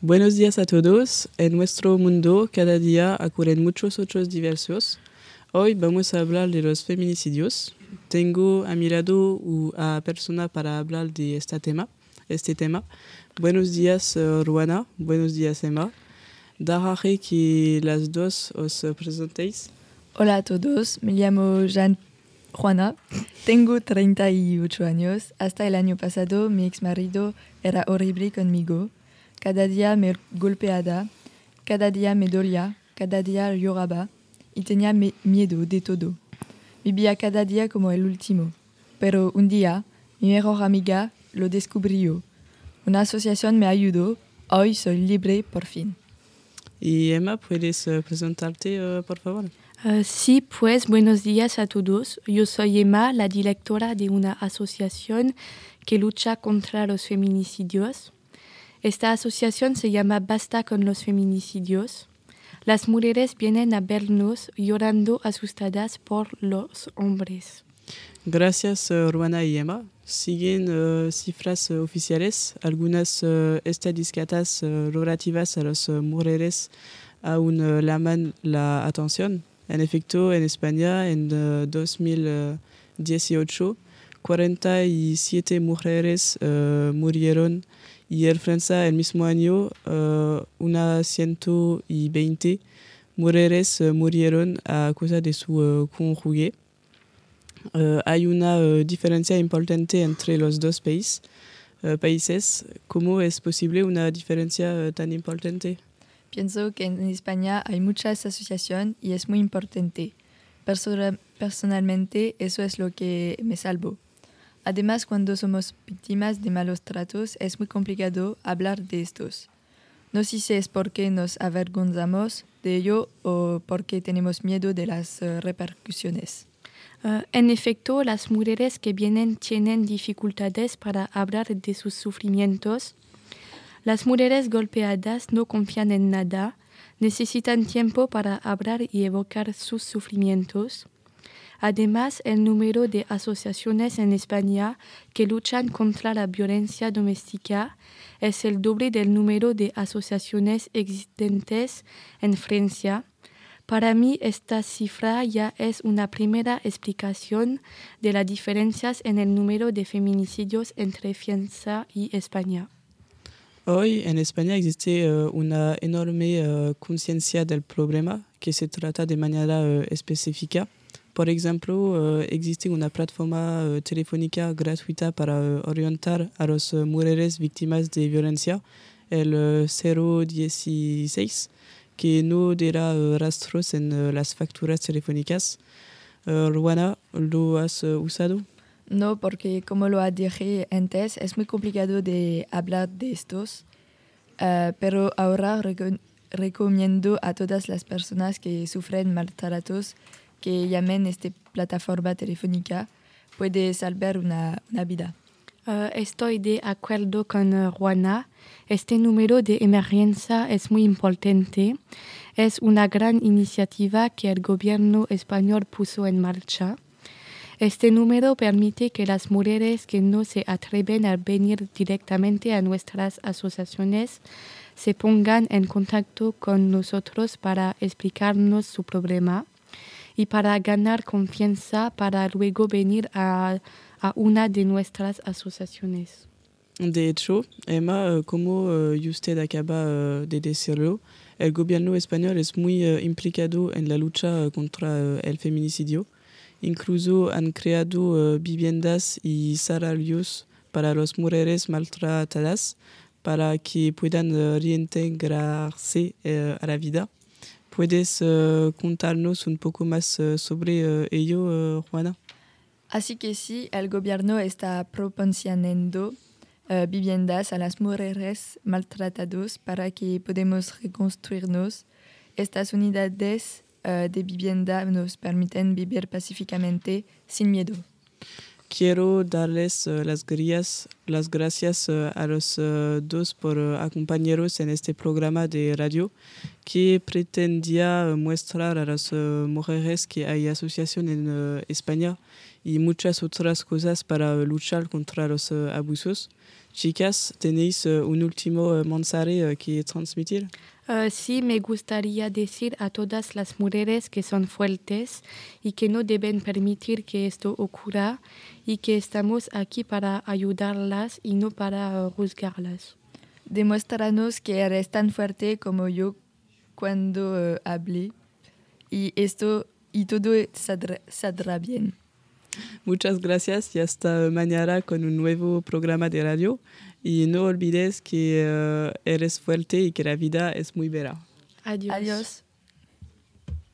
Buenos días a todos. En nuestro mundo cada día ocurren muchos otros diversos. Hoy vamos a hablar de los feminicidios. Tengo a mi lado a persona para hablar de este tema. Este tema. Buenos días, uh, Ruana. Buenos días, Emma. Daré que las dos os presentéis. Hola a todos, me llamo Jean Juana, tengo 38 años. Hasta el año pasado mi ex marido era horrible conmigo. Cada día me golpeaba, cada día me dolía, cada día lloraba y tenía miedo de todo. Vivía cada día como el último. Pero un día, mi mejor amiga lo descubrió. Una asociación me ayudó. Hoy soy libre por fin. Y Emma, ¿puedes uh, presentarte, uh, por favor? Uh, sí, pues buenos días a todos. Yo soy Emma, la directora de una asociación que lucha contra los feminicidios. Esta asociación se llama Basta con los feminicidios. Las mujeres vienen a vernos llorando asustadas por los hombres. Gracias, uh, Ruana y Emma. Siguen uh, cifras uh, oficiales. Algunas estadísticas relativas a las mujeres aún llaman la atención. En efecto, en España, en 2018, 47 mujeres murieron y en Francia el mismo año uh, unas 120 mujeres uh, murieron a causa de su uh, cónyuge. Hay una diferencia importante entre los dos país, países. ¿Cómo es posible una diferencia tan importante? Pienso que en España hay muchas asociaciones y es muy importante. Persona personalmente, eso es lo que me salvó. Además, cuando somos víctimas de malos tratos, es muy complicado hablar de estos. No sé si es porque nos avergonzamos de ello o porque tenemos miedo de las uh, repercusiones. Uh, en efecto, las mujeres que vienen tienen dificultades para hablar de sus sufrimientos. Las mujeres golpeadas no confían en nada, necesitan tiempo para hablar y evocar sus sufrimientos. Además, el número de asociaciones en España que luchan contra la violencia doméstica es el doble del número de asociaciones existentes en Francia. Para mí, esta cifra ya es una primera explicación de las diferencias en el número de feminicidios entre Francia y España. Hoy en España existe uh, una enorme uh, conciencia del problema que se trata de manera uh, específica. Por ejemplo, existe una plataforma telefónica gratuita para orientar a las mujeres víctimas de violencia, el 016, que no dará rastros en las facturas telefónicas. Ruana, ¿lo has usado? No, porque como lo dije antes, es muy complicado de hablar de estos, uh, pero ahora rec recomiendo a todas las personas que sufren maltratos que llamen esta plataforma telefónica. Puede salvar una, vida. Uh, estoy de acuerdo con uh, Juana. Este número de emergencia es muy importante. Es una gran iniciativa que el gobierno español puso en marcha. Este número permite que las mujeres que no se atreven a venir directamente a nuestras asociaciones se pongan en contacto con nosotros para explicarnos su problema y para ganar confianza para luego venir a, una de nuestras asociaciones. De hecho, Emma, como usted acaba de decirlo, el gobierno español es muy implicado en la lucha contra el feminicidio. Incluso han creado viviendas y salarios para las mujeres maltratadas para que puedan reintegrarse a la vida. ¿Puedes uh, contarnos un poco más uh, sobre uh, ello, Juana? Así que sí, el gobierno está proporcionando viviendas a las mujeres maltratadas para que podamos reconstruirnos. Estas unidades de vivienda nos permiten vivir pacíficamente sin miedo. Quiero darles uh, las, gracias, las gracias uh, a los uh, dos por acompañarnos en este programa de radio que pretendía mostrar a las mujeres que hay asociación en España y muchas otras cosas para luchar contra los abusos. Chicas, ¿tenéis un último mensaje que transmitir? Uh, sí, me gustaría decir a todas las mujeres que son fuertes y que no deben permitir que esto ocurra y que estamos aquí para ayudarlas y no para uh, juzgarlas. Demuéstranos que eres tan fuerte como yo cuando uh, hablé y esto y todo saldrá, saldrá bien. Muchas gracias y hasta mañana con un nuevo programa de radio. Y no olvides que uh, eres fuerte y que la vida es muy bella. Adiós. Adiós.